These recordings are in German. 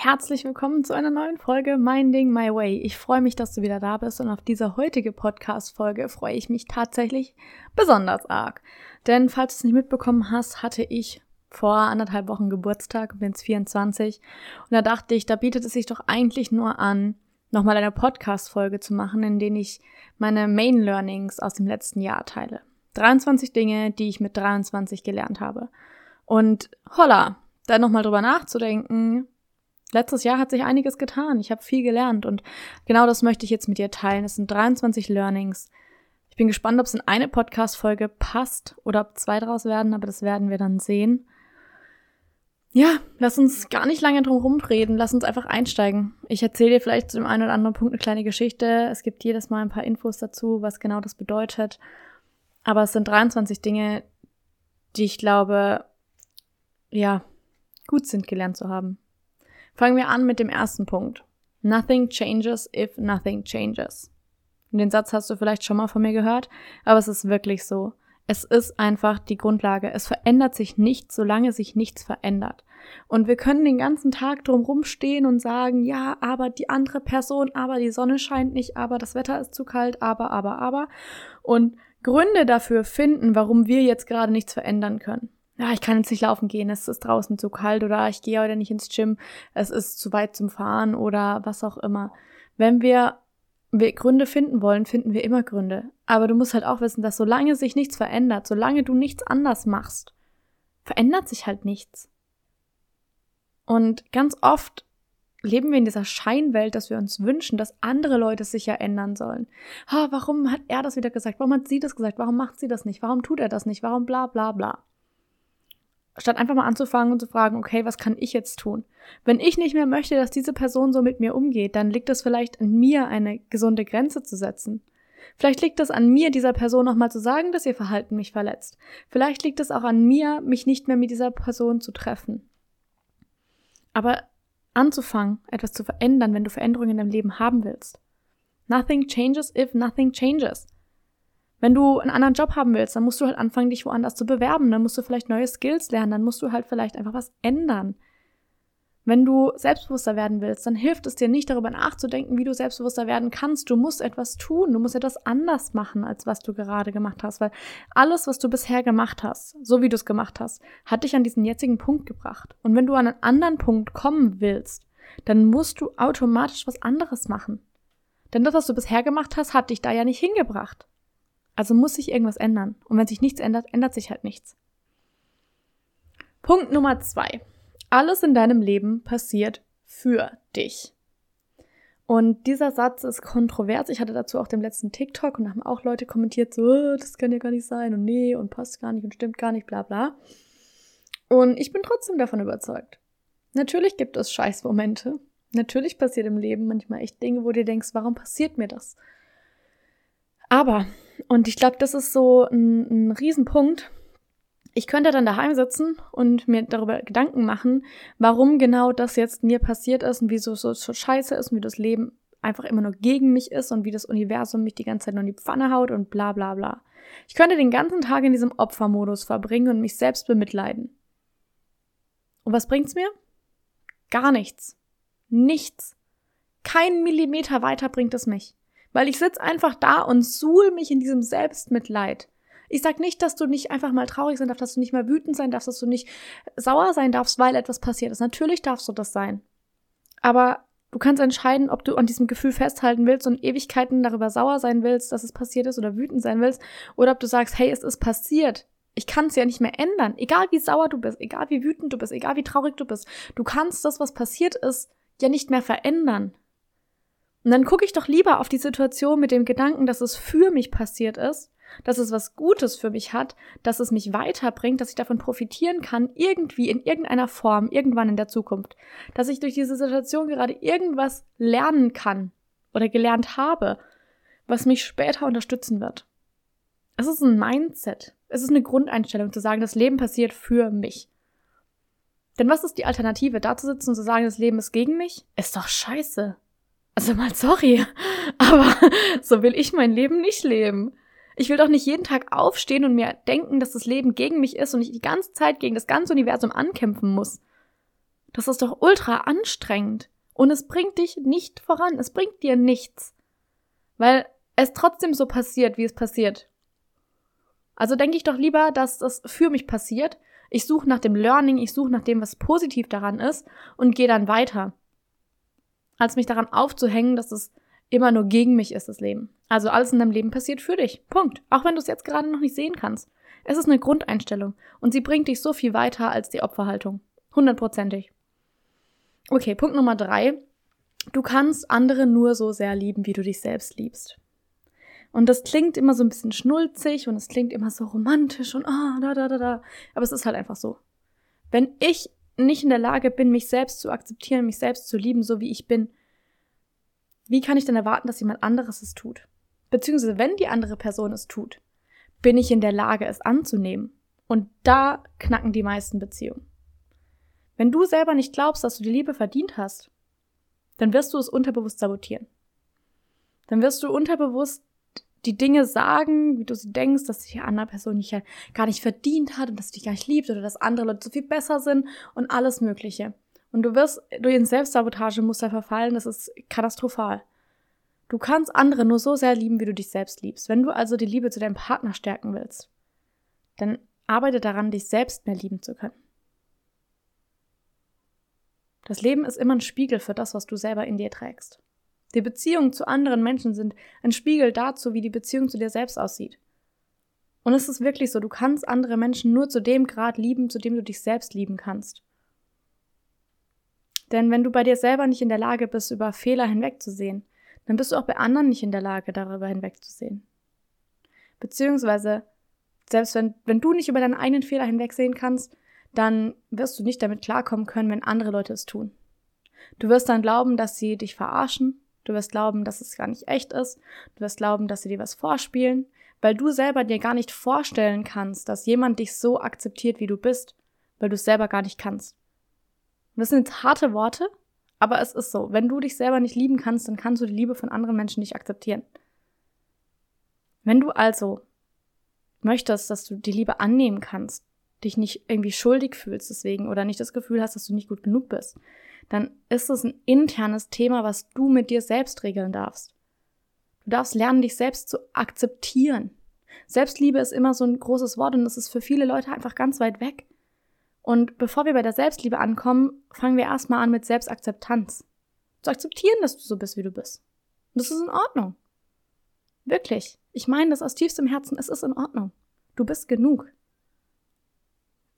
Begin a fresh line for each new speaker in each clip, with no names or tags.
Herzlich willkommen zu einer neuen Folge Minding My Way. Ich freue mich, dass du wieder da bist und auf diese heutige Podcast-Folge freue ich mich tatsächlich besonders arg. Denn falls du es nicht mitbekommen hast, hatte ich vor anderthalb Wochen Geburtstag, bin jetzt 24 und da dachte ich, da bietet es sich doch eigentlich nur an, nochmal eine Podcast-Folge zu machen, in denen ich meine Main Learnings aus dem letzten Jahr teile. 23 Dinge, die ich mit 23 gelernt habe. Und holla, da nochmal drüber nachzudenken, letztes Jahr hat sich einiges getan. Ich habe viel gelernt und genau das möchte ich jetzt mit dir teilen. Es sind 23 Learnings. Ich bin gespannt, ob es in eine Podcast-Folge passt oder ob zwei draus werden, aber das werden wir dann sehen. Ja, lass uns gar nicht lange drum rumreden. Lass uns einfach einsteigen. Ich erzähle dir vielleicht zu dem einen oder anderen Punkt eine kleine Geschichte. Es gibt jedes Mal ein paar Infos dazu, was genau das bedeutet. Aber es sind 23 Dinge, die ich glaube, ja, gut sind gelernt zu haben. Fangen wir an mit dem ersten Punkt. Nothing changes if nothing changes. Den Satz hast du vielleicht schon mal von mir gehört, aber es ist wirklich so. Es ist einfach die Grundlage. Es verändert sich nichts, solange sich nichts verändert. Und wir können den ganzen Tag drum rumstehen und sagen, ja, aber die andere Person, aber die Sonne scheint nicht, aber das Wetter ist zu kalt, aber, aber, aber. Und Gründe dafür finden, warum wir jetzt gerade nichts verändern können ja, ich kann jetzt nicht laufen gehen, es ist draußen zu kalt oder ich gehe heute nicht ins Gym, es ist zu weit zum Fahren oder was auch immer. Wenn wir, wir Gründe finden wollen, finden wir immer Gründe. Aber du musst halt auch wissen, dass solange sich nichts verändert, solange du nichts anders machst, verändert sich halt nichts. Und ganz oft leben wir in dieser Scheinwelt, dass wir uns wünschen, dass andere Leute sich ja ändern sollen. Ha, warum hat er das wieder gesagt? Warum hat sie das gesagt? Warum macht sie das nicht? Warum tut er das nicht? Warum bla bla bla? Statt einfach mal anzufangen und zu fragen, okay, was kann ich jetzt tun? Wenn ich nicht mehr möchte, dass diese Person so mit mir umgeht, dann liegt es vielleicht an mir, eine gesunde Grenze zu setzen. Vielleicht liegt es an mir, dieser Person nochmal zu sagen, dass ihr Verhalten mich verletzt. Vielleicht liegt es auch an mir, mich nicht mehr mit dieser Person zu treffen. Aber anzufangen, etwas zu verändern, wenn du Veränderungen in deinem Leben haben willst. Nothing changes if nothing changes. Wenn du einen anderen Job haben willst, dann musst du halt anfangen, dich woanders zu bewerben. Dann musst du vielleicht neue Skills lernen. Dann musst du halt vielleicht einfach was ändern. Wenn du selbstbewusster werden willst, dann hilft es dir nicht darüber nachzudenken, wie du selbstbewusster werden kannst. Du musst etwas tun. Du musst etwas anders machen, als was du gerade gemacht hast. Weil alles, was du bisher gemacht hast, so wie du es gemacht hast, hat dich an diesen jetzigen Punkt gebracht. Und wenn du an einen anderen Punkt kommen willst, dann musst du automatisch was anderes machen. Denn das, was du bisher gemacht hast, hat dich da ja nicht hingebracht. Also muss sich irgendwas ändern. Und wenn sich nichts ändert, ändert sich halt nichts. Punkt Nummer zwei. Alles in deinem Leben passiert für dich. Und dieser Satz ist kontrovers. Ich hatte dazu auch den letzten TikTok und da haben auch Leute kommentiert, so, oh, das kann ja gar nicht sein und nee und passt gar nicht und stimmt gar nicht, bla bla. Und ich bin trotzdem davon überzeugt. Natürlich gibt es Scheißmomente. Natürlich passiert im Leben manchmal echt Dinge, wo du denkst, warum passiert mir das? Aber und ich glaube, das ist so ein, ein Riesenpunkt. Ich könnte dann daheim sitzen und mir darüber Gedanken machen, warum genau das jetzt mir passiert ist und wieso so, so scheiße ist und wie das Leben einfach immer nur gegen mich ist und wie das Universum mich die ganze Zeit nur in die Pfanne haut und bla bla bla. Ich könnte den ganzen Tag in diesem Opfermodus verbringen und mich selbst bemitleiden. Und was bringt's mir? Gar nichts. Nichts. Kein Millimeter weiter bringt es mich. Weil ich sitz einfach da und suhl mich in diesem Selbstmitleid. Ich sag nicht, dass du nicht einfach mal traurig sein darfst, dass du nicht mal wütend sein darfst, dass du nicht sauer sein darfst, weil etwas passiert ist. Natürlich darfst du das sein. Aber Du kannst entscheiden, ob du an diesem Gefühl festhalten willst und Ewigkeiten darüber sauer sein willst, dass es passiert ist oder wütend sein willst, oder ob du sagst, hey, es ist passiert. Ich kann es ja nicht mehr ändern. Egal wie sauer du bist, egal wie wütend du bist, egal wie traurig du bist, du kannst das, was passiert ist, ja nicht mehr verändern. Und dann gucke ich doch lieber auf die Situation mit dem Gedanken, dass es für mich passiert ist, dass es was Gutes für mich hat, dass es mich weiterbringt, dass ich davon profitieren kann, irgendwie in irgendeiner Form, irgendwann in der Zukunft, dass ich durch diese Situation gerade irgendwas lernen kann oder gelernt habe, was mich später unterstützen wird. Es ist ein Mindset. Es ist eine Grundeinstellung zu sagen, das Leben passiert für mich. Denn was ist die Alternative? Da zu sitzen und zu sagen, das Leben ist gegen mich? Ist doch scheiße. Also mal sorry, aber so will ich mein Leben nicht leben. Ich will doch nicht jeden Tag aufstehen und mir denken, dass das Leben gegen mich ist und ich die ganze Zeit gegen das ganze Universum ankämpfen muss. Das ist doch ultra anstrengend. Und es bringt dich nicht voran. Es bringt dir nichts. Weil es trotzdem so passiert, wie es passiert. Also denke ich doch lieber, dass das für mich passiert. Ich suche nach dem Learning, ich suche nach dem, was positiv daran ist und gehe dann weiter. Als mich daran aufzuhängen, dass es immer nur gegen mich ist, das Leben. Also alles in deinem Leben passiert für dich. Punkt. Auch wenn du es jetzt gerade noch nicht sehen kannst. Es ist eine Grundeinstellung und sie bringt dich so viel weiter als die Opferhaltung. Hundertprozentig. Okay, Punkt Nummer drei. Du kannst andere nur so sehr lieben, wie du dich selbst liebst. Und das klingt immer so ein bisschen schnulzig und es klingt immer so romantisch und ah, da, da, da, da. Aber es ist halt einfach so. Wenn ich nicht in der Lage bin, mich selbst zu akzeptieren, mich selbst zu lieben, so wie ich bin, wie kann ich denn erwarten, dass jemand anderes es tut? Beziehungsweise, wenn die andere Person es tut, bin ich in der Lage, es anzunehmen. Und da knacken die meisten Beziehungen. Wenn du selber nicht glaubst, dass du die Liebe verdient hast, dann wirst du es unterbewusst sabotieren. Dann wirst du unterbewusst die Dinge sagen, wie du sie denkst, dass die andere Person nicht gar nicht verdient hat und dass sie dich gar nicht liebt oder dass andere Leute so viel besser sind und alles Mögliche. Und du wirst durch ein Selbstsabotagemuster verfallen, das ist katastrophal. Du kannst andere nur so sehr lieben, wie du dich selbst liebst. Wenn du also die Liebe zu deinem Partner stärken willst, dann arbeite daran, dich selbst mehr lieben zu können. Das Leben ist immer ein Spiegel für das, was du selber in dir trägst. Die Beziehungen zu anderen Menschen sind ein Spiegel dazu, wie die Beziehung zu dir selbst aussieht. Und es ist wirklich so, du kannst andere Menschen nur zu dem Grad lieben, zu dem du dich selbst lieben kannst. Denn wenn du bei dir selber nicht in der Lage bist, über Fehler hinwegzusehen, dann bist du auch bei anderen nicht in der Lage, darüber hinwegzusehen. Beziehungsweise, selbst wenn, wenn du nicht über deinen eigenen Fehler hinwegsehen kannst, dann wirst du nicht damit klarkommen können, wenn andere Leute es tun. Du wirst dann glauben, dass sie dich verarschen, du wirst glauben, dass es gar nicht echt ist, du wirst glauben, dass sie dir was vorspielen, weil du selber dir gar nicht vorstellen kannst, dass jemand dich so akzeptiert, wie du bist, weil du es selber gar nicht kannst. Und das sind harte Worte, aber es ist so. Wenn du dich selber nicht lieben kannst, dann kannst du die Liebe von anderen Menschen nicht akzeptieren. Wenn du also möchtest, dass du die Liebe annehmen kannst, dich nicht irgendwie schuldig fühlst deswegen oder nicht das Gefühl hast, dass du nicht gut genug bist, dann ist es ein internes Thema, was du mit dir selbst regeln darfst. Du darfst lernen, dich selbst zu akzeptieren. Selbstliebe ist immer so ein großes Wort und es ist für viele Leute einfach ganz weit weg. Und bevor wir bei der Selbstliebe ankommen, fangen wir erstmal an mit Selbstakzeptanz. Zu akzeptieren, dass du so bist, wie du bist. Und das ist in Ordnung. Wirklich. Ich meine das aus tiefstem Herzen. Es ist in Ordnung. Du bist genug.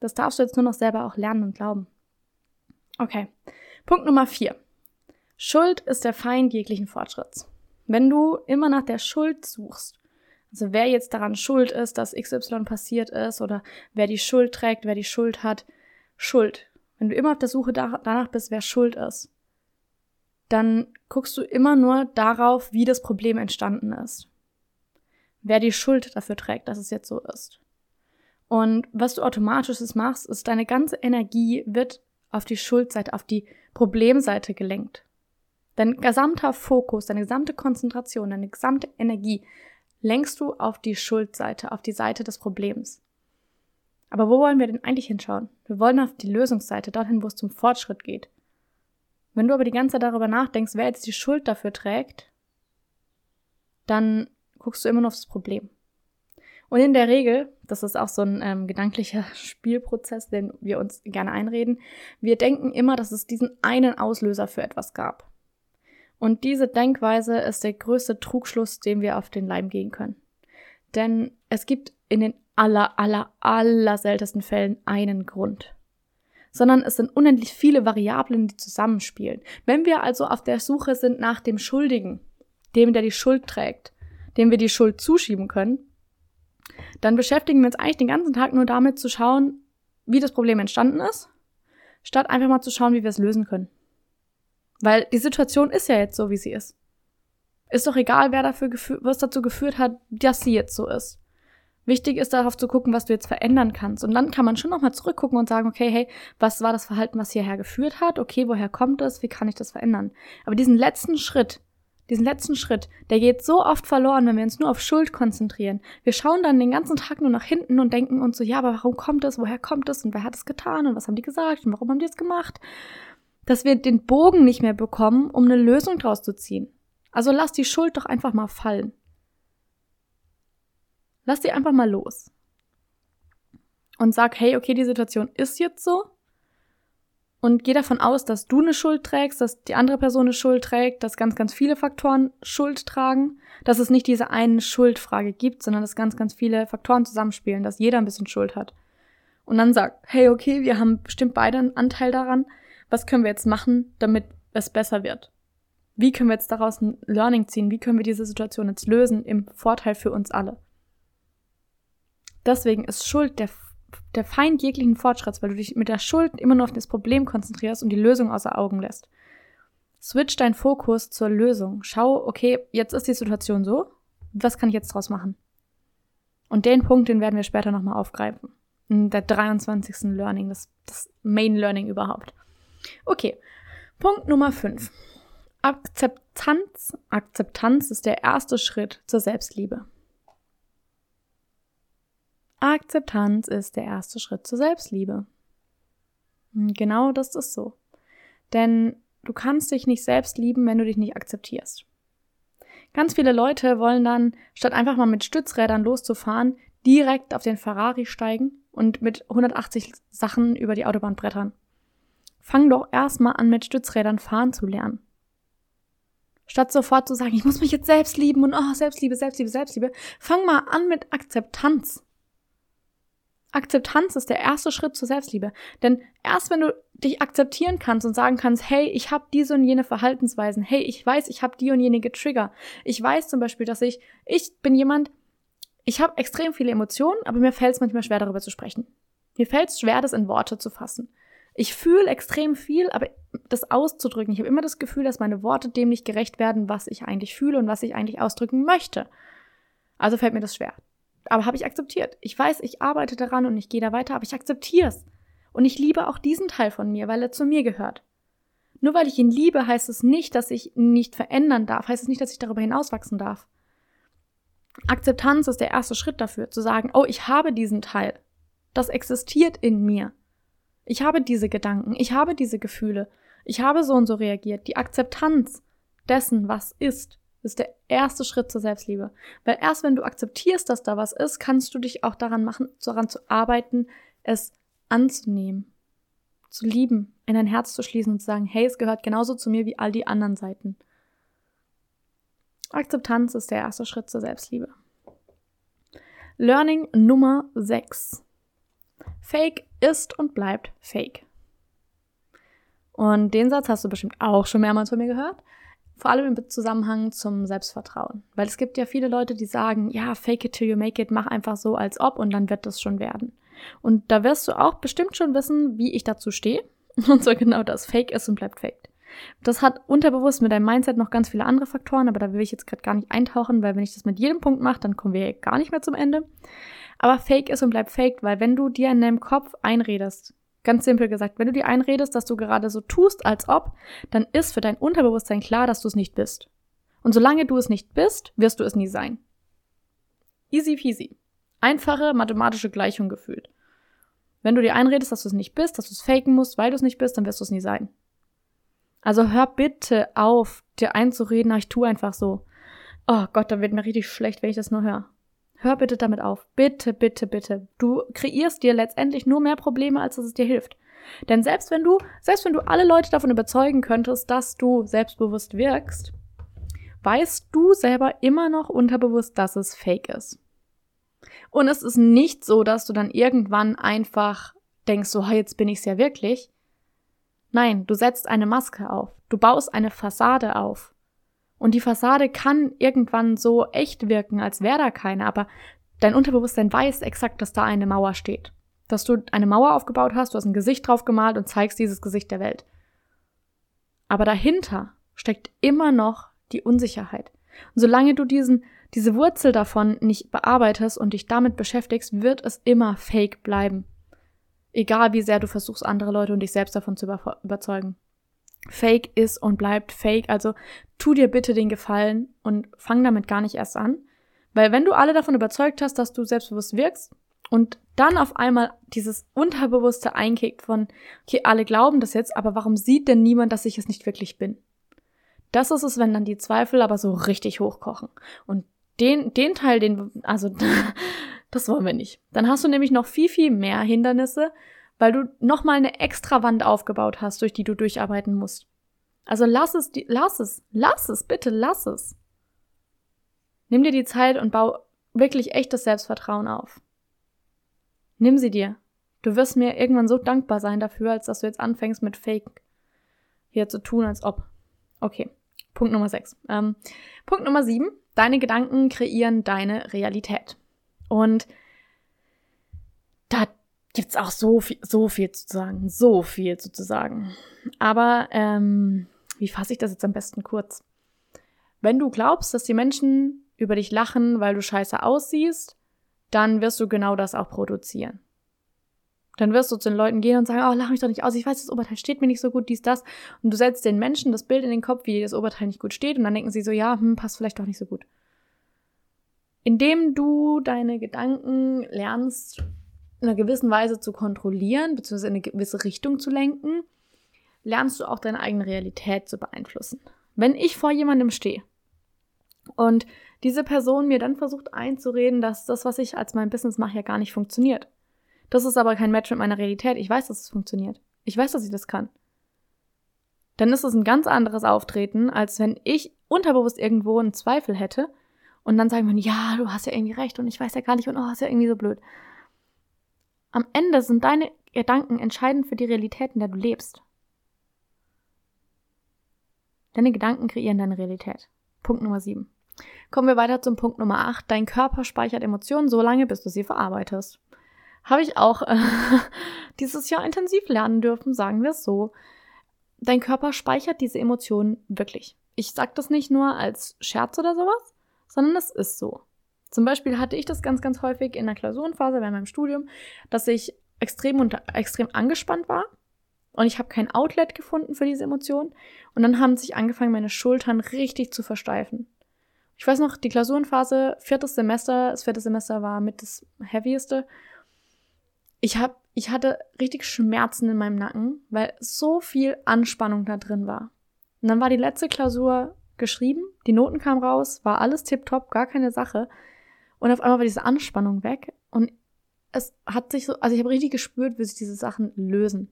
Das darfst du jetzt nur noch selber auch lernen und glauben. Okay. Punkt Nummer vier. Schuld ist der Feind jeglichen Fortschritts. Wenn du immer nach der Schuld suchst, also wer jetzt daran schuld ist, dass XY passiert ist oder wer die Schuld trägt, wer die Schuld hat, Schuld. Wenn du immer auf der Suche danach bist, wer schuld ist, dann guckst du immer nur darauf, wie das Problem entstanden ist. Wer die Schuld dafür trägt, dass es jetzt so ist. Und was du automatisch machst, ist, deine ganze Energie wird auf die Schuldseite, auf die Problemseite gelenkt. Dein gesamter Fokus, deine gesamte Konzentration, deine gesamte Energie lenkst du auf die Schuldseite, auf die Seite des Problems. Aber wo wollen wir denn eigentlich hinschauen? Wir wollen auf die Lösungsseite, dorthin, wo es zum Fortschritt geht. Wenn du aber die ganze Zeit darüber nachdenkst, wer jetzt die Schuld dafür trägt, dann guckst du immer nur aufs Problem. Und in der Regel, das ist auch so ein ähm, gedanklicher Spielprozess, den wir uns gerne einreden, wir denken immer, dass es diesen einen Auslöser für etwas gab. Und diese Denkweise ist der größte Trugschluss, den wir auf den Leim gehen können. Denn es gibt in den aller, aller, aller seltensten Fällen einen Grund. Sondern es sind unendlich viele Variablen, die zusammenspielen. Wenn wir also auf der Suche sind nach dem Schuldigen, dem, der die Schuld trägt, dem wir die Schuld zuschieben können, dann beschäftigen wir uns eigentlich den ganzen Tag nur damit zu schauen, wie das Problem entstanden ist, statt einfach mal zu schauen, wie wir es lösen können. Weil die Situation ist ja jetzt so, wie sie ist. Ist doch egal, wer dafür was dazu geführt hat, dass sie jetzt so ist. Wichtig ist darauf zu gucken, was du jetzt verändern kannst. Und dann kann man schon nochmal zurückgucken und sagen, okay, hey, was war das Verhalten, was hierher geführt hat? Okay, woher kommt es? Wie kann ich das verändern? Aber diesen letzten Schritt, diesen letzten Schritt, der geht so oft verloren, wenn wir uns nur auf Schuld konzentrieren. Wir schauen dann den ganzen Tag nur nach hinten und denken uns so, ja, aber warum kommt es? Woher kommt es? Und wer hat es getan? Und was haben die gesagt? Und warum haben die es gemacht? dass wir den Bogen nicht mehr bekommen, um eine Lösung draus zu ziehen. Also lass die Schuld doch einfach mal fallen. Lass die einfach mal los. Und sag, hey, okay, die Situation ist jetzt so. Und geh davon aus, dass du eine Schuld trägst, dass die andere Person eine Schuld trägt, dass ganz, ganz viele Faktoren Schuld tragen, dass es nicht diese eine Schuldfrage gibt, sondern dass ganz, ganz viele Faktoren zusammenspielen, dass jeder ein bisschen Schuld hat. Und dann sag, hey, okay, wir haben bestimmt beide einen Anteil daran, was können wir jetzt machen, damit es besser wird? Wie können wir jetzt daraus ein Learning ziehen? Wie können wir diese Situation jetzt lösen im Vorteil für uns alle? Deswegen ist Schuld der, der Feind jeglichen Fortschritts, weil du dich mit der Schuld immer nur auf das Problem konzentrierst und die Lösung außer Augen lässt. Switch deinen Fokus zur Lösung. Schau, okay, jetzt ist die Situation so. Was kann ich jetzt draus machen? Und den Punkt, den werden wir später nochmal aufgreifen. In der 23. Learning, das, das Main Learning überhaupt. Okay, Punkt Nummer 5. Akzeptanz. Akzeptanz ist der erste Schritt zur Selbstliebe. Akzeptanz ist der erste Schritt zur Selbstliebe. Hm, genau das ist so. Denn du kannst dich nicht selbst lieben, wenn du dich nicht akzeptierst. Ganz viele Leute wollen dann, statt einfach mal mit Stützrädern loszufahren, direkt auf den Ferrari steigen und mit 180 Sachen über die Autobahn brettern. Fang doch erstmal an, mit Stützrädern fahren zu lernen. Statt sofort zu sagen, ich muss mich jetzt selbst lieben und oh, Selbstliebe, Selbstliebe, Selbstliebe, fang mal an mit Akzeptanz. Akzeptanz ist der erste Schritt zur Selbstliebe. Denn erst wenn du dich akzeptieren kannst und sagen kannst, hey, ich habe diese und jene Verhaltensweisen, hey, ich weiß, ich habe die und jene Trigger. Ich weiß zum Beispiel, dass ich, ich bin jemand, ich habe extrem viele Emotionen, aber mir fällt es manchmal schwer, darüber zu sprechen. Mir fällt es schwer, das in Worte zu fassen. Ich fühle extrem viel, aber das auszudrücken, ich habe immer das Gefühl, dass meine Worte dem nicht gerecht werden, was ich eigentlich fühle und was ich eigentlich ausdrücken möchte. Also fällt mir das schwer. Aber habe ich akzeptiert. Ich weiß, ich arbeite daran und ich gehe da weiter, aber ich akzeptiere es. Und ich liebe auch diesen Teil von mir, weil er zu mir gehört. Nur weil ich ihn liebe, heißt es nicht, dass ich ihn nicht verändern darf, heißt es nicht, dass ich darüber hinauswachsen darf. Akzeptanz ist der erste Schritt dafür, zu sagen, oh, ich habe diesen Teil. Das existiert in mir. Ich habe diese Gedanken, ich habe diese Gefühle, ich habe so und so reagiert. Die Akzeptanz dessen, was ist, ist der erste Schritt zur Selbstliebe. Weil erst wenn du akzeptierst, dass da was ist, kannst du dich auch daran machen, daran zu arbeiten, es anzunehmen, zu lieben, in dein Herz zu schließen und zu sagen, hey, es gehört genauso zu mir wie all die anderen Seiten. Akzeptanz ist der erste Schritt zur Selbstliebe. Learning Nummer 6. Fake ist und bleibt Fake. Und den Satz hast du bestimmt auch schon mehrmals von mir gehört. Vor allem im Zusammenhang zum Selbstvertrauen. Weil es gibt ja viele Leute, die sagen, ja, fake it till you make it, mach einfach so, als ob und dann wird das schon werden. Und da wirst du auch bestimmt schon wissen, wie ich dazu stehe. Und zwar genau das, fake ist und bleibt fake. Das hat unterbewusst mit deinem Mindset noch ganz viele andere Faktoren, aber da will ich jetzt gerade gar nicht eintauchen, weil wenn ich das mit jedem Punkt mache, dann kommen wir gar nicht mehr zum Ende aber fake ist und bleibt fake, weil wenn du dir in deinem Kopf einredest, ganz simpel gesagt, wenn du dir einredest, dass du gerade so tust, als ob, dann ist für dein Unterbewusstsein klar, dass du es nicht bist. Und solange du es nicht bist, wirst du es nie sein. Easy peasy. Einfache mathematische Gleichung gefühlt. Wenn du dir einredest, dass du es nicht bist, dass du es faken musst, weil du es nicht bist, dann wirst du es nie sein. Also hör bitte auf, dir einzureden, ich tue einfach so. Oh Gott, da wird mir richtig schlecht, wenn ich das nur höre. Hör bitte damit auf. Bitte, bitte, bitte. Du kreierst dir letztendlich nur mehr Probleme, als dass es dir hilft. Denn selbst wenn du, selbst wenn du alle Leute davon überzeugen könntest, dass du selbstbewusst wirkst, weißt du selber immer noch unterbewusst, dass es fake ist. Und es ist nicht so, dass du dann irgendwann einfach denkst, so, jetzt bin ich's ja wirklich. Nein, du setzt eine Maske auf. Du baust eine Fassade auf. Und die Fassade kann irgendwann so echt wirken, als wäre da keine, aber dein Unterbewusstsein weiß exakt, dass da eine Mauer steht. Dass du eine Mauer aufgebaut hast, du hast ein Gesicht drauf gemalt und zeigst dieses Gesicht der Welt. Aber dahinter steckt immer noch die Unsicherheit. Und solange du diesen, diese Wurzel davon nicht bearbeitest und dich damit beschäftigst, wird es immer fake bleiben. Egal wie sehr du versuchst, andere Leute und dich selbst davon zu überzeugen. Fake ist und bleibt fake. Also tu dir bitte den Gefallen und fang damit gar nicht erst an. Weil wenn du alle davon überzeugt hast, dass du selbstbewusst wirkst und dann auf einmal dieses Unterbewusste einkickt von, okay, alle glauben das jetzt, aber warum sieht denn niemand, dass ich es nicht wirklich bin? Das ist es, wenn dann die Zweifel aber so richtig hochkochen. Und den, den Teil, den, also, das wollen wir nicht. Dann hast du nämlich noch viel, viel mehr Hindernisse, weil du nochmal eine extra Wand aufgebaut hast, durch die du durcharbeiten musst. Also lass es, lass es, lass es, bitte lass es. Nimm dir die Zeit und bau wirklich echtes Selbstvertrauen auf. Nimm sie dir. Du wirst mir irgendwann so dankbar sein dafür, als dass du jetzt anfängst mit Fake hier zu tun, als ob. Okay. Punkt Nummer 6. Ähm, Punkt Nummer 7. Deine Gedanken kreieren deine Realität. Und da gibt's auch so viel, so viel zu sagen, so viel zu sagen. Aber ähm, wie fasse ich das jetzt am besten kurz? Wenn du glaubst, dass die Menschen über dich lachen, weil du scheiße aussiehst, dann wirst du genau das auch produzieren. Dann wirst du zu den Leuten gehen und sagen, oh, lach mich doch nicht aus, ich weiß, das Oberteil steht mir nicht so gut, dies, das. Und du setzt den Menschen das Bild in den Kopf, wie das Oberteil nicht gut steht, und dann denken sie so, ja, hm, passt vielleicht doch nicht so gut. Indem du deine Gedanken lernst, in einer gewissen Weise zu kontrollieren, beziehungsweise in eine gewisse Richtung zu lenken, lernst du auch deine eigene Realität zu beeinflussen. Wenn ich vor jemandem stehe und diese Person mir dann versucht einzureden, dass das, was ich als mein Business mache, ja gar nicht funktioniert, das ist aber kein Match mit meiner Realität. Ich weiß, dass es funktioniert. Ich weiß, dass ich das kann. Dann ist es ein ganz anderes Auftreten, als wenn ich unterbewusst irgendwo einen Zweifel hätte und dann sagen wir, ja, du hast ja irgendwie recht und ich weiß ja gar nicht und oh, ist ja irgendwie so blöd. Am Ende sind deine Gedanken entscheidend für die Realität, in der du lebst. Deine Gedanken kreieren deine Realität. Punkt Nummer 7. Kommen wir weiter zum Punkt Nummer 8. Dein Körper speichert Emotionen so lange, bis du sie verarbeitest habe ich auch äh, dieses Jahr intensiv lernen dürfen, sagen wir es so. Dein Körper speichert diese Emotionen wirklich. Ich sage das nicht nur als Scherz oder sowas, sondern es ist so. Zum Beispiel hatte ich das ganz, ganz häufig in der Klausurenphase bei meinem Studium, dass ich extrem, unter, extrem angespannt war und ich habe kein Outlet gefunden für diese Emotionen. Und dann haben sich angefangen, meine Schultern richtig zu versteifen. Ich weiß noch, die Klausurenphase, viertes Semester, das vierte Semester war mit das heavieste ich hab, ich hatte richtig Schmerzen in meinem Nacken, weil so viel Anspannung da drin war. Und dann war die letzte Klausur geschrieben, die Noten kamen raus, war alles tipptopp, gar keine Sache. Und auf einmal war diese Anspannung weg und es hat sich so, also ich habe richtig gespürt, wie sich diese Sachen lösen.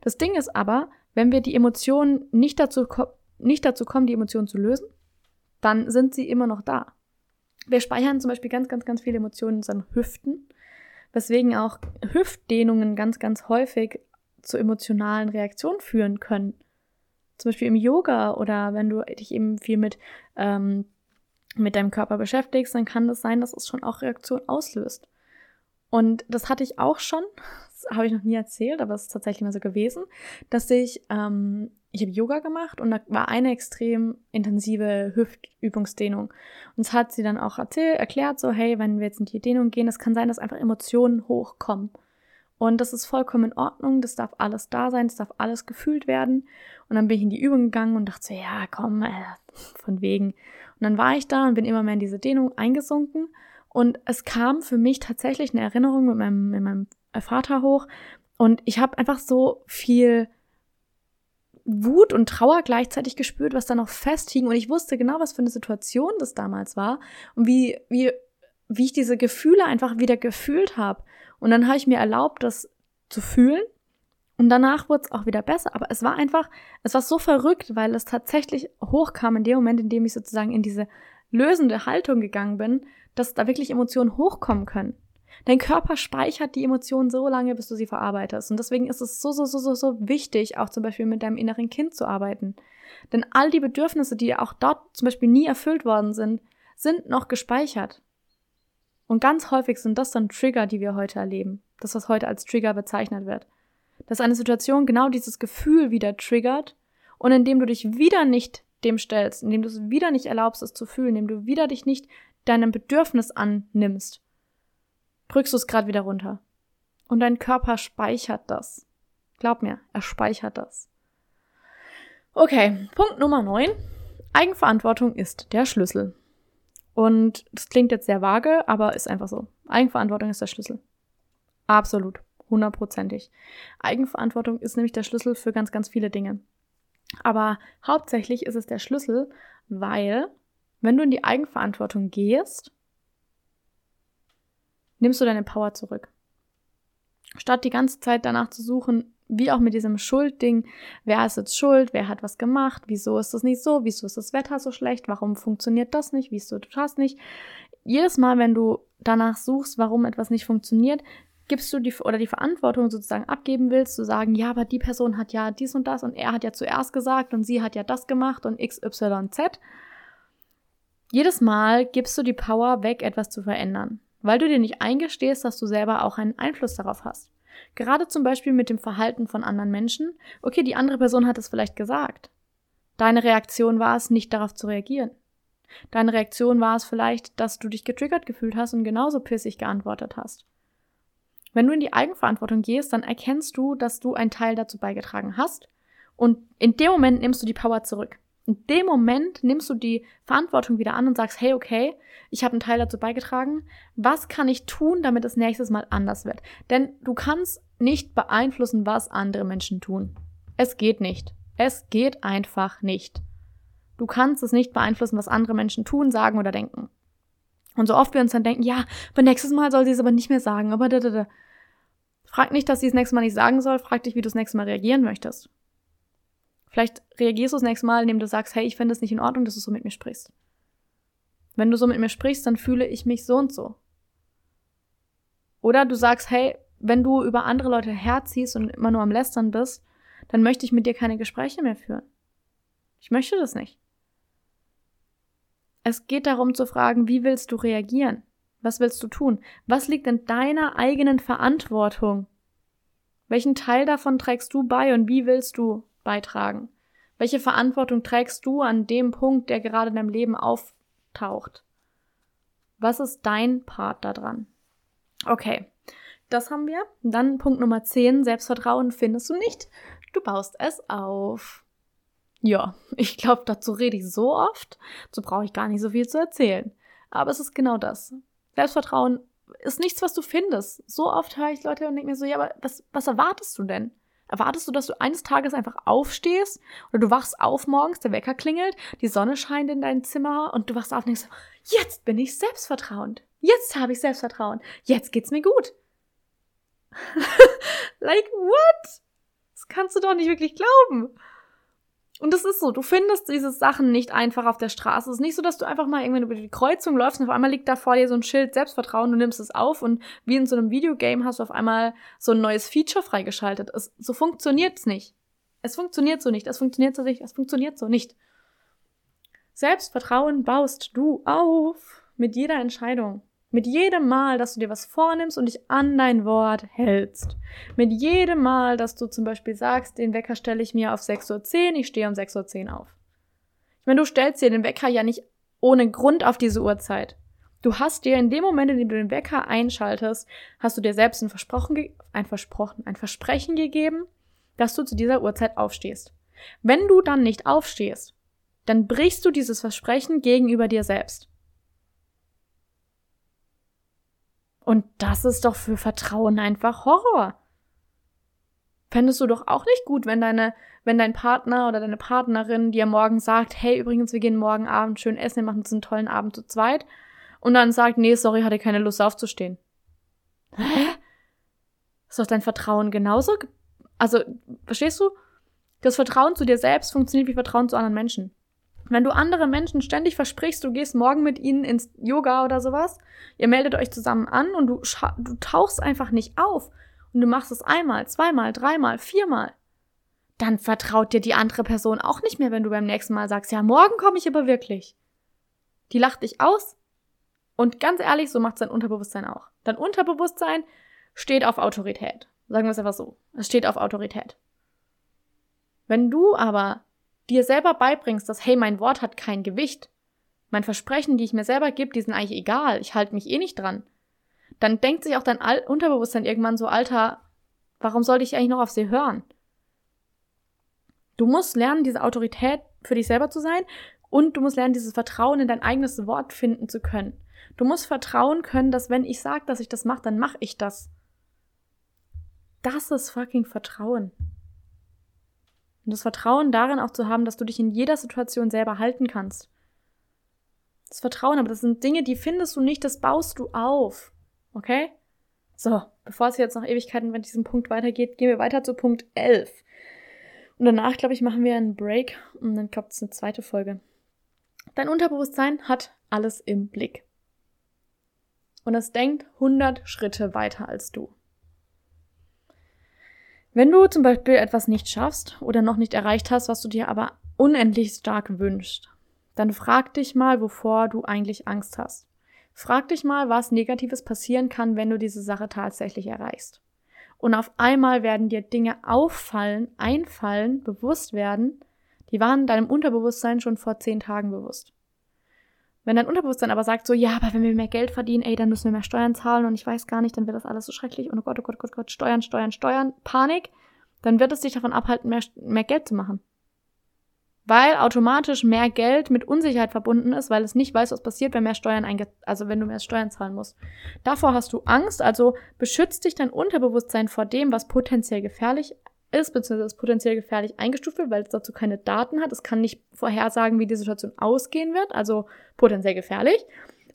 Das Ding ist aber, wenn wir die Emotionen nicht dazu, nicht dazu kommen, die Emotionen zu lösen, dann sind sie immer noch da. Wir speichern zum Beispiel ganz, ganz, ganz viele Emotionen in unseren Hüften weswegen auch Hüftdehnungen ganz, ganz häufig zu emotionalen Reaktionen führen können. Zum Beispiel im Yoga oder wenn du dich eben viel mit, ähm, mit deinem Körper beschäftigst, dann kann das sein, dass es schon auch Reaktionen auslöst. Und das hatte ich auch schon, das habe ich noch nie erzählt, aber es ist tatsächlich mal so gewesen, dass ich ähm, ich habe Yoga gemacht und da war eine extrem intensive Hüftübungsdehnung. Und es hat sie dann auch erzählt, erklärt, so, hey, wenn wir jetzt in die Dehnung gehen, es kann sein, dass einfach Emotionen hochkommen. Und das ist vollkommen in Ordnung, das darf alles da sein, das darf alles gefühlt werden. Und dann bin ich in die Übung gegangen und dachte so, ja, komm, äh, von wegen. Und dann war ich da und bin immer mehr in diese Dehnung eingesunken. Und es kam für mich tatsächlich eine Erinnerung mit meinem, mit meinem Vater hoch. Und ich habe einfach so viel Wut und Trauer gleichzeitig gespürt, was da noch festhing. Und ich wusste genau, was für eine Situation das damals war und wie, wie, wie ich diese Gefühle einfach wieder gefühlt habe. Und dann habe ich mir erlaubt, das zu fühlen Und danach wurde es auch wieder besser. Aber es war einfach, es war so verrückt, weil es tatsächlich hochkam in dem Moment, in dem ich sozusagen in diese lösende Haltung gegangen bin, dass da wirklich Emotionen hochkommen können. Dein Körper speichert die Emotionen so lange, bis du sie verarbeitest. Und deswegen ist es so, so, so, so, so wichtig, auch zum Beispiel mit deinem inneren Kind zu arbeiten. Denn all die Bedürfnisse, die auch dort zum Beispiel nie erfüllt worden sind, sind noch gespeichert. Und ganz häufig sind das dann Trigger, die wir heute erleben. Das, was heute als Trigger bezeichnet wird. Dass eine Situation genau dieses Gefühl wieder triggert und indem du dich wieder nicht dem stellst, indem du es wieder nicht erlaubst, es zu fühlen, indem du wieder dich nicht deinem Bedürfnis annimmst, drückst du es gerade wieder runter. Und dein Körper speichert das. Glaub mir, er speichert das. Okay, Punkt Nummer 9. Eigenverantwortung ist der Schlüssel. Und das klingt jetzt sehr vage, aber ist einfach so. Eigenverantwortung ist der Schlüssel. Absolut. Hundertprozentig. Eigenverantwortung ist nämlich der Schlüssel für ganz, ganz viele Dinge. Aber hauptsächlich ist es der Schlüssel, weil, wenn du in die Eigenverantwortung gehst, nimmst du deine Power zurück. Statt die ganze Zeit danach zu suchen, wie auch mit diesem Schuldding, wer ist jetzt schuld, wer hat was gemacht, wieso ist das nicht so, wieso ist das Wetter so schlecht, warum funktioniert das nicht, wieso du das nicht. Jedes Mal, wenn du danach suchst, warum etwas nicht funktioniert, gibst du die oder die Verantwortung sozusagen abgeben willst, zu sagen, ja, aber die Person hat ja dies und das und er hat ja zuerst gesagt und sie hat ja das gemacht und x, y, z. Jedes Mal gibst du die Power weg, etwas zu verändern, weil du dir nicht eingestehst, dass du selber auch einen Einfluss darauf hast. Gerade zum Beispiel mit dem Verhalten von anderen Menschen. Okay, die andere Person hat es vielleicht gesagt. Deine Reaktion war es, nicht darauf zu reagieren. Deine Reaktion war es vielleicht, dass du dich getriggert gefühlt hast und genauso pissig geantwortet hast. Wenn du in die Eigenverantwortung gehst, dann erkennst du, dass du einen Teil dazu beigetragen hast und in dem Moment nimmst du die Power zurück. In dem Moment nimmst du die Verantwortung wieder an und sagst, hey, okay, ich habe einen Teil dazu beigetragen. Was kann ich tun, damit es nächstes Mal anders wird? Denn du kannst nicht beeinflussen, was andere Menschen tun. Es geht nicht. Es geht einfach nicht. Du kannst es nicht beeinflussen, was andere Menschen tun, sagen oder denken. Und so oft wir uns dann denken, ja, beim nächstes Mal soll sie es aber nicht mehr sagen, aber da, da, da. Frag nicht, dass sie es nächstes Mal nicht sagen soll, frag dich, wie du das nächste Mal reagieren möchtest. Vielleicht reagierst du das nächste Mal, indem du sagst, hey, ich finde es nicht in Ordnung, dass du so mit mir sprichst. Wenn du so mit mir sprichst, dann fühle ich mich so und so. Oder du sagst, hey, wenn du über andere Leute herziehst und immer nur am Lästern bist, dann möchte ich mit dir keine Gespräche mehr führen. Ich möchte das nicht. Es geht darum zu fragen, wie willst du reagieren? Was willst du tun? Was liegt in deiner eigenen Verantwortung? Welchen Teil davon trägst du bei und wie willst du beitragen? Welche Verantwortung trägst du an dem Punkt, der gerade in deinem Leben auftaucht? Was ist dein Part daran? Okay, das haben wir. Dann Punkt Nummer 10, Selbstvertrauen findest du nicht. Du baust es auf. Ja, ich glaube, dazu rede ich so oft, so brauche ich gar nicht so viel zu erzählen. Aber es ist genau das. Selbstvertrauen ist nichts, was du findest. So oft höre ich Leute und denke mir so, ja, aber was, was erwartest du denn? Erwartest du, dass du eines Tages einfach aufstehst oder du wachst auf morgens, der Wecker klingelt, die Sonne scheint in dein Zimmer und du wachst auf und denkst, jetzt bin ich selbstvertrauend. Jetzt habe ich Selbstvertrauen. Jetzt geht's mir gut. like what? Das kannst du doch nicht wirklich glauben. Und das ist so, du findest diese Sachen nicht einfach auf der Straße. Es ist nicht so, dass du einfach mal irgendwann über die Kreuzung läufst und auf einmal liegt da vor dir so ein Schild Selbstvertrauen, du nimmst es auf und wie in so einem Videogame hast du auf einmal so ein neues Feature freigeschaltet. Es, so funktioniert's nicht. Es funktioniert so nicht, es funktioniert so nicht, es funktioniert so nicht. Selbstvertrauen baust du auf mit jeder Entscheidung. Mit jedem Mal, dass du dir was vornimmst und dich an dein Wort hältst. Mit jedem Mal, dass du zum Beispiel sagst, den Wecker stelle ich mir auf 6.10 Uhr, ich stehe um 6.10 Uhr auf. Ich meine, du stellst dir den Wecker ja nicht ohne Grund auf diese Uhrzeit. Du hast dir in dem Moment, in dem du den Wecker einschaltest, hast du dir selbst ein Versprochen, ein Versprochen, ein Versprechen gegeben, dass du zu dieser Uhrzeit aufstehst. Wenn du dann nicht aufstehst, dann brichst du dieses Versprechen gegenüber dir selbst. Und das ist doch für Vertrauen einfach Horror. Fändest du doch auch nicht gut, wenn deine, wenn dein Partner oder deine Partnerin dir morgen sagt, hey, übrigens, wir gehen morgen Abend schön essen, wir machen uns einen tollen Abend zu zweit. Und dann sagt, nee, sorry, hatte keine Lust aufzustehen. Hä? Ist doch dein Vertrauen genauso Also, verstehst du? Das Vertrauen zu dir selbst funktioniert wie Vertrauen zu anderen Menschen. Wenn du anderen Menschen ständig versprichst, du gehst morgen mit ihnen ins Yoga oder sowas, ihr meldet euch zusammen an und du, du tauchst einfach nicht auf und du machst es einmal, zweimal, dreimal, viermal, dann vertraut dir die andere Person auch nicht mehr, wenn du beim nächsten Mal sagst, ja, morgen komme ich aber wirklich. Die lacht dich aus und ganz ehrlich, so macht sein Unterbewusstsein auch. Dein Unterbewusstsein steht auf Autorität. Sagen wir es einfach so. Es steht auf Autorität. Wenn du aber dir selber beibringst, dass, hey, mein Wort hat kein Gewicht, mein Versprechen, die ich mir selber gebe, die sind eigentlich egal, ich halte mich eh nicht dran, dann denkt sich auch dein Unterbewusstsein irgendwann so, Alter, warum sollte ich eigentlich noch auf sie hören? Du musst lernen, diese Autorität für dich selber zu sein und du musst lernen, dieses Vertrauen in dein eigenes Wort finden zu können. Du musst vertrauen können, dass wenn ich sage, dass ich das mache, dann mache ich das. Das ist fucking Vertrauen. Und das Vertrauen darin auch zu haben, dass du dich in jeder Situation selber halten kannst. Das Vertrauen, aber das sind Dinge, die findest du nicht, das baust du auf. Okay? So, bevor es jetzt noch Ewigkeiten mit diesem Punkt weitergeht, gehen wir weiter zu Punkt 11. Und danach, glaube ich, machen wir einen Break und dann kommt es eine zweite Folge. Dein Unterbewusstsein hat alles im Blick. Und es denkt 100 Schritte weiter als du. Wenn du zum Beispiel etwas nicht schaffst oder noch nicht erreicht hast, was du dir aber unendlich stark wünschst, dann frag dich mal, wovor du eigentlich Angst hast. Frag dich mal, was Negatives passieren kann, wenn du diese Sache tatsächlich erreichst. Und auf einmal werden dir Dinge auffallen, einfallen, bewusst werden, die waren deinem Unterbewusstsein schon vor zehn Tagen bewusst. Wenn dein Unterbewusstsein aber sagt so, ja, aber wenn wir mehr Geld verdienen, ey, dann müssen wir mehr Steuern zahlen und ich weiß gar nicht, dann wird das alles so schrecklich und oh Gott, oh Gott, oh Gott, Gott, Steuern, Steuern, Steuern, Panik, dann wird es dich davon abhalten, mehr, mehr Geld zu machen. Weil automatisch mehr Geld mit Unsicherheit verbunden ist, weil es nicht weiß, was passiert, wenn mehr Steuern einge also wenn du mehr Steuern zahlen musst. Davor hast du Angst, also beschützt dich dein Unterbewusstsein vor dem, was potenziell gefährlich ist, beziehungsweise ist potenziell gefährlich eingestuft wird, weil es dazu keine Daten hat. Es kann nicht vorhersagen, wie die Situation ausgehen wird, also potenziell gefährlich.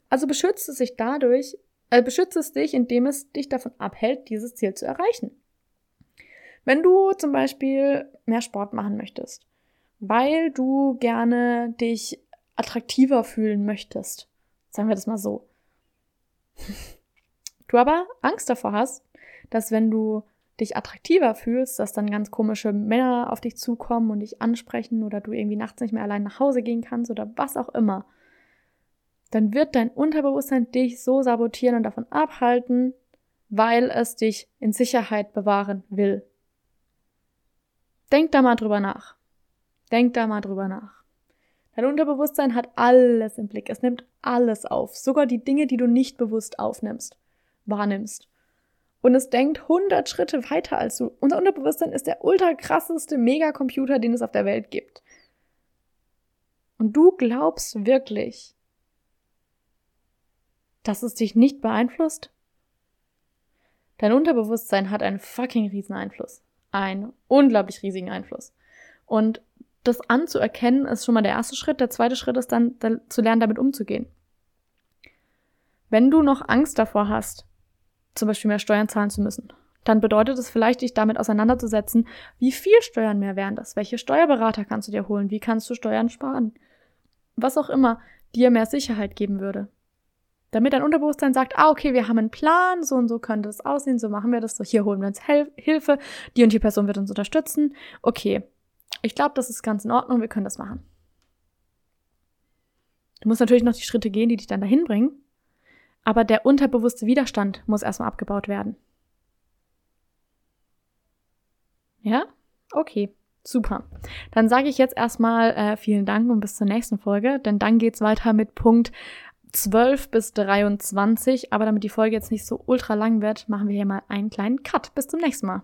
Also beschützt es sich dadurch, äh, beschützt es dich, indem es dich davon abhält, dieses Ziel zu erreichen. Wenn du zum Beispiel mehr Sport machen möchtest, weil du gerne dich attraktiver fühlen möchtest, sagen wir das mal so, du aber Angst davor hast, dass wenn du dich attraktiver fühlst, dass dann ganz komische Männer auf dich zukommen und dich ansprechen oder du irgendwie nachts nicht mehr allein nach Hause gehen kannst oder was auch immer, dann wird dein Unterbewusstsein dich so sabotieren und davon abhalten, weil es dich in Sicherheit bewahren will. Denk da mal drüber nach. Denk da mal drüber nach. Dein Unterbewusstsein hat alles im Blick. Es nimmt alles auf. Sogar die Dinge, die du nicht bewusst aufnimmst, wahrnimmst und es denkt 100 Schritte weiter als du. Unser Unterbewusstsein ist der ultra krasseste Megacomputer, den es auf der Welt gibt. Und du glaubst wirklich, dass es dich nicht beeinflusst? Dein Unterbewusstsein hat einen fucking riesen Einfluss. Einen unglaublich riesigen Einfluss. Und das anzuerkennen ist schon mal der erste Schritt. Der zweite Schritt ist dann zu lernen, damit umzugehen. Wenn du noch Angst davor hast, zum Beispiel mehr Steuern zahlen zu müssen. Dann bedeutet es vielleicht, dich damit auseinanderzusetzen, wie viel Steuern mehr wären das? Welche Steuerberater kannst du dir holen? Wie kannst du Steuern sparen? Was auch immer dir mehr Sicherheit geben würde. Damit dein Unterbewusstsein sagt, ah, okay, wir haben einen Plan, so und so könnte es aussehen, so machen wir das, so hier holen wir uns Hel Hilfe, die und die Person wird uns unterstützen. Okay, ich glaube, das ist ganz in Ordnung, wir können das machen. Du musst natürlich noch die Schritte gehen, die dich dann dahin bringen. Aber der unterbewusste Widerstand muss erstmal abgebaut werden. Ja? Okay. Super. Dann sage ich jetzt erstmal äh, vielen Dank und bis zur nächsten Folge, denn dann geht's weiter mit Punkt 12 bis 23. Aber damit die Folge jetzt nicht so ultra lang wird, machen wir hier mal einen kleinen Cut. Bis zum nächsten Mal.